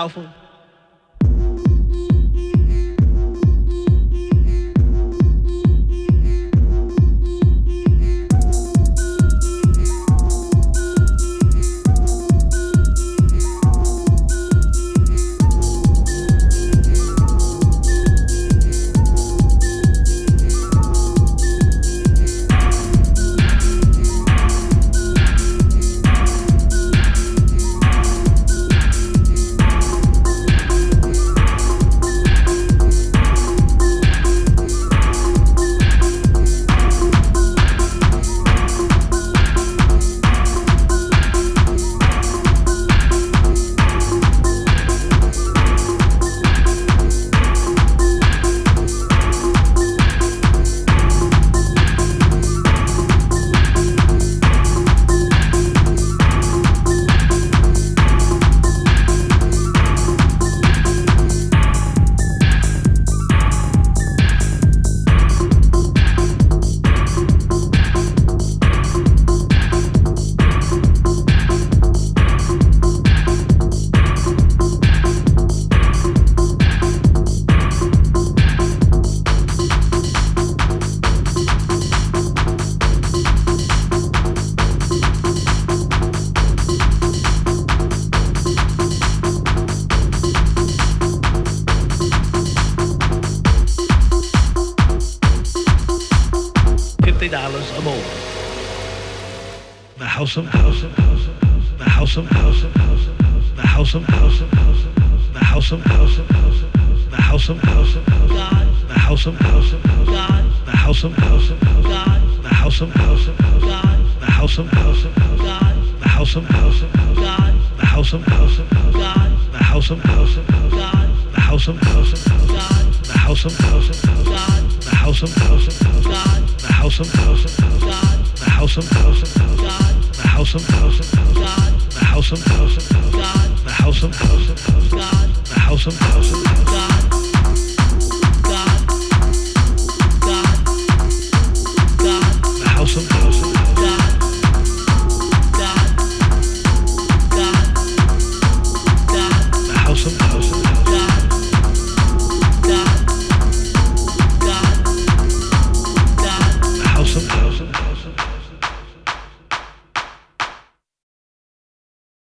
powerful.